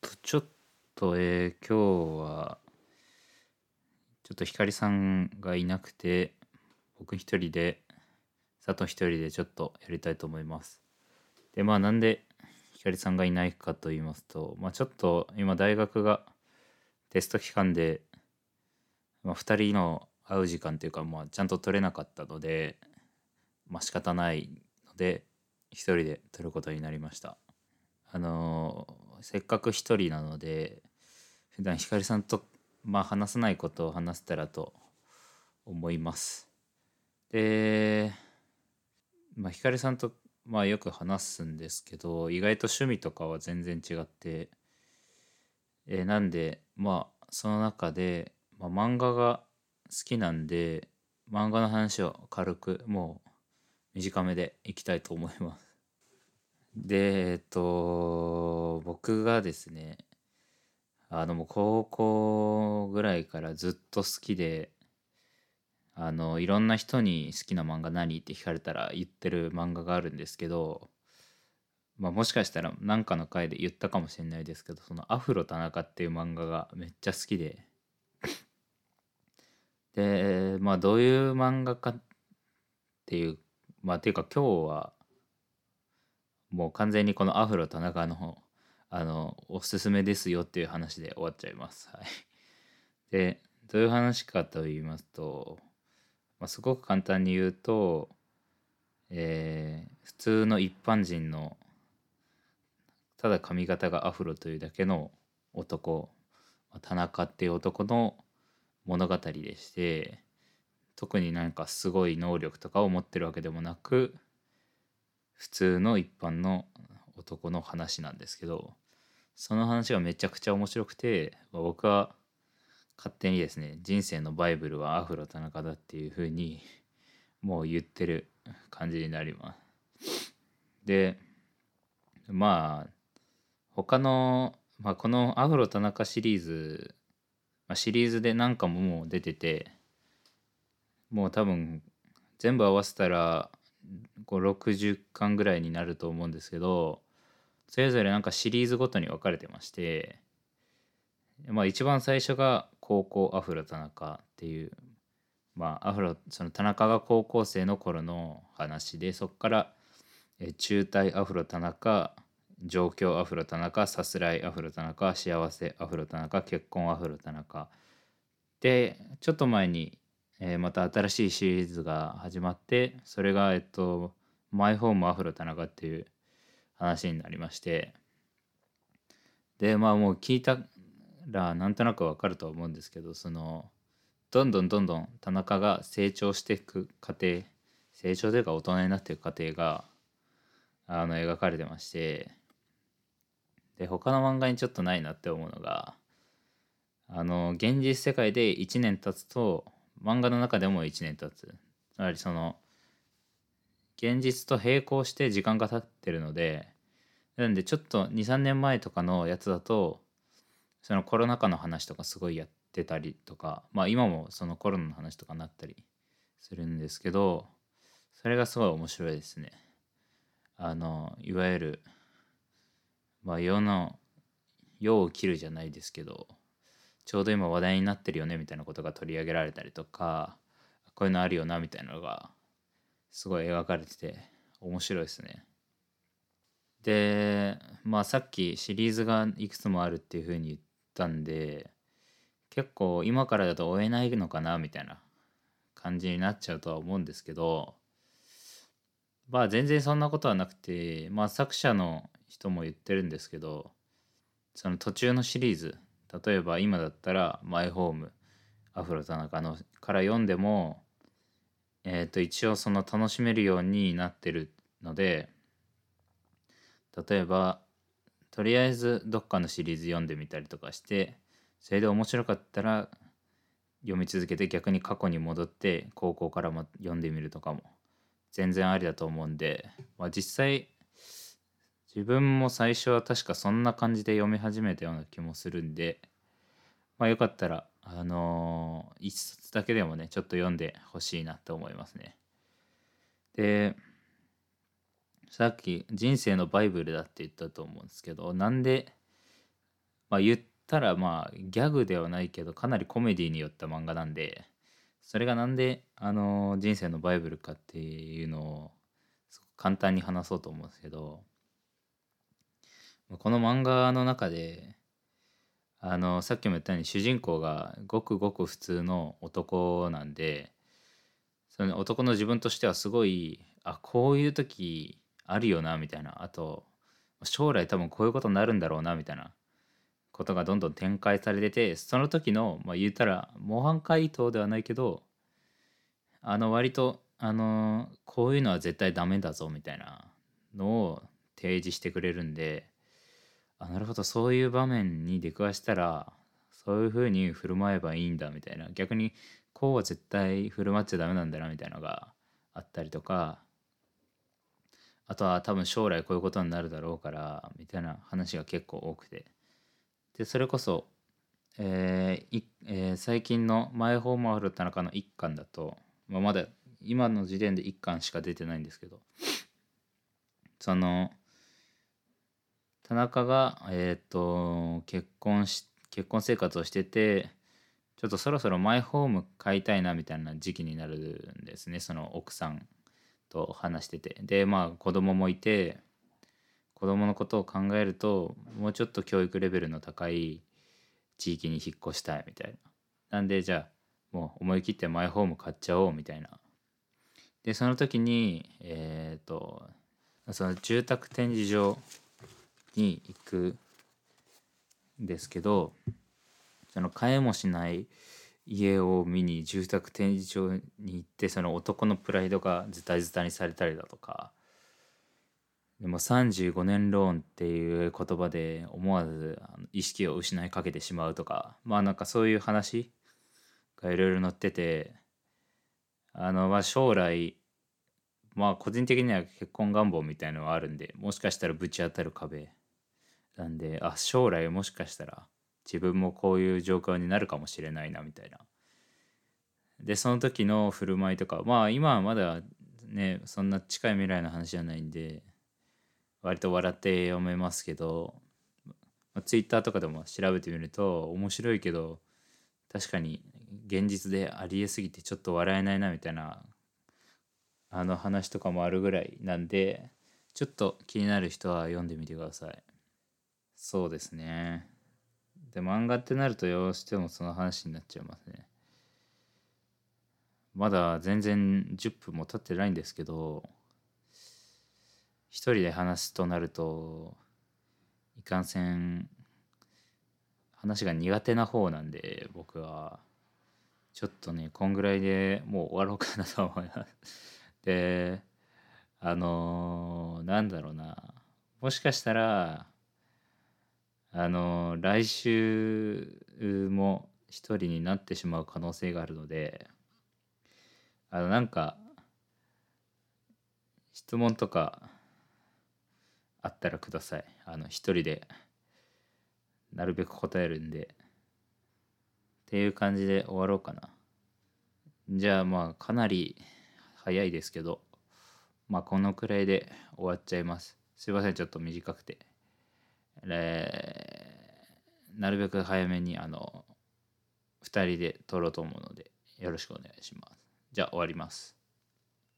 とちょっとえー、今日はちょっと光さんがいなくて僕一人で佐藤一人でちょっとやりたいと思います。でまあなんで光さんがいないかと言いますとまあちょっと今大学がテスト期間で、まあ、2人の会う時間というか、まあ、ちゃんと取れなかったのでまあ仕方ないので一人で撮ることになりました。あの、せっかく一人なので普段光さんとまあ話さないことを話せたらと思います。でまあ光さんとまあよく話すんですけど意外と趣味とかは全然違ってえー、なんでまあその中で、まあ、漫画が好きなんで漫画の話を軽くもう短めでいきたいと思います。でえっと僕がですねあの高校ぐらいからずっと好きであのいろんな人に好きな漫画何って聞かれたら言ってる漫画があるんですけど、まあ、もしかしたら何かの回で言ったかもしれないですけどその「アフロ田中」っていう漫画がめっちゃ好きで。でまあどういう漫画かっていうまあっていうか今日はもう完全にこのアフロ田中の方あのおすすめですよっていう話で終わっちゃいます。はい、でどういう話かと言いますと、まあ、すごく簡単に言うと、えー、普通の一般人のただ髪型がアフロというだけの男田中っていう男の物語でして特になんかすごい能力とかを持ってるわけでもなく普通の一般の男の話なんですけどその話がめちゃくちゃ面白くて、まあ、僕は勝手にですね人生のバイブルはアフロ田中だっていうふうにもう言ってる感じになります。でまあ他の、まあ、このアフロ田中シリーズ、まあ、シリーズで何かももう出ててもう多分全部合わせたら60巻ぐらいになると思うんですけどそれぞれなんかシリーズごとに分かれてましてまあ一番最初が高校アフロ田中っていうまあアフロその田中が高校生の頃の話でそこから中退アフロ田中状況アフロ田中さすらいアフロ田中幸せアフロ田中結婚アフロ田中でちょっと前にえー、また新しいシリーズが始まってそれがえっとマイホームアフロ田中っていう話になりまして。でまあもう聞いたらなんとなくわかると思うんですけどそのどんどんどんどん田中が成長していく過程成長というか大人になっていく過程があの描かれてまして。で他の漫画にちょっとないなって思うのがあの現実世界で1年経つと漫画の中でも1年経つつまりその現実と並行して時間が経ってるのでなんでちょっと23年前とかのやつだとそのコロナ禍の話とかすごいやってたりとかまあ今もそのコロナの話とかになったりするんですけどそれがすごい面白いですね。あのいわゆるまあ世の世を切るじゃないですけどちょうど今話題になってるよねみたいなことが取り上げられたりとかこういうのあるよなみたいなのがすごい描かれてて面白いですね。でまあさっきシリーズがいくつもあるっていうふうに言ったんで結構今からだと追えないのかなみたいな感じになっちゃうとは思うんですけどまあ全然そんなことはなくてまあ作者の人も言ってるんですけどその途中のシリーズ例えば今だったらマイホームアフロ田中のから読んでも、えー、と一応その楽しめるようになってるので例えばとりあえずどっかのシリーズ読んでみたりとかしてそれで面白かったら読み続けて逆に過去に戻って高校からも読んでみるとかも全然ありだと思うんで、まあ、実際自分も最初は確かそんな感じで読み始めたような気もするんで、まあ、よかったら、あのー、一冊だけでもねちょっと読んでほしいなって思いますね。でさっき人生のバイブルだって言ったと思うんですけどなんでまあ言ったらまあギャグではないけどかなりコメディによった漫画なんでそれがなんであの人生のバイブルかっていうのを簡単に話そうと思うんですけどこの漫画の中であのさっきも言ったように主人公がごくごく普通の男なんでその男の自分としてはすごいあこういう時あるよなみたいな。あと将来多分こういうことになるんだろうなみたいな。ことがどんどん展開されててその時のまあ言ったら模範解答ではないけどあの割とあのこういうのは絶対ダメだぞみたいなのを提示してくれるんであなるほど。そういう場面に出くわしたらそういうふうに振る舞えばいいんだみたいな。逆にこうは絶対振る舞っちゃダメなんだなみたいなのがあったりとかあとは多分将来こういうことになるだろうからみたいな話が結構多くて。でそれこそ、えーえー、最近の「マイホームある田中」の1巻だと、まあ、まだ今の時点で1巻しか出てないんですけどその田中が、えっ、ー、と結婚し結婚生活をしててちょっとそろそろマイホーム買いたいなみたいな時期になるんですね。その奥さんと話してて。でまあ子供もいて子供のことを考えるともうちょっと教育レベルの高い地域に引っ越したいみたいな。なんでじゃあもう思い切ってマイホーム買っちゃおうみたいな。でその時にえっ、ー、とその住宅展示場に行くんですけどその買えもしない家を見に住宅展示場に行ってその男のプライドがズタズタにされたりだとかでも35年ローンっていう言葉で思わず意識を失いかけてしまうとかまあなんかそういう話がいろいろ載っててあのまあ将来まあ個人的には結婚願望みたいのはあるんでもしかしたらぶち当たる壁なんであ将来もしかしたら自分もこういう状況になるかもしれないなみたいな。でその時の振る舞いとかまあ今はまだねそんな近い未来の話じゃないんで割と笑って読めますけど、まあ、ツイッターとかでも調べてみると面白いけど確かに現実でありえすぎてちょっと笑えないなみたいなあの話とかもあるぐらいなんでちょっと気になる人は読んでみてください。そうですね。で、漫画ってなるとどうしてもその話になっちゃいますね。まだ全然10分も経ってないんですけど、一人で話すとなると、いかんせん、話が苦手な方なんで、僕は、ちょっとね、こんぐらいでもう終わろうかなと思います。で、あのー、なんだろうな、もしかしたら、あの来週も一人になってしまう可能性があるのであのなんか質問とかあったらください。あの一人でなるべく答えるんで。っていう感じで終わろうかな。じゃあまあかなり早いですけどまあこのくらいで終わっちゃいます。すいませんちょっと短くて。えー、なるべく早めにあの2人で撮ろうと思うのでよろしくお願いします。じゃあ終わります。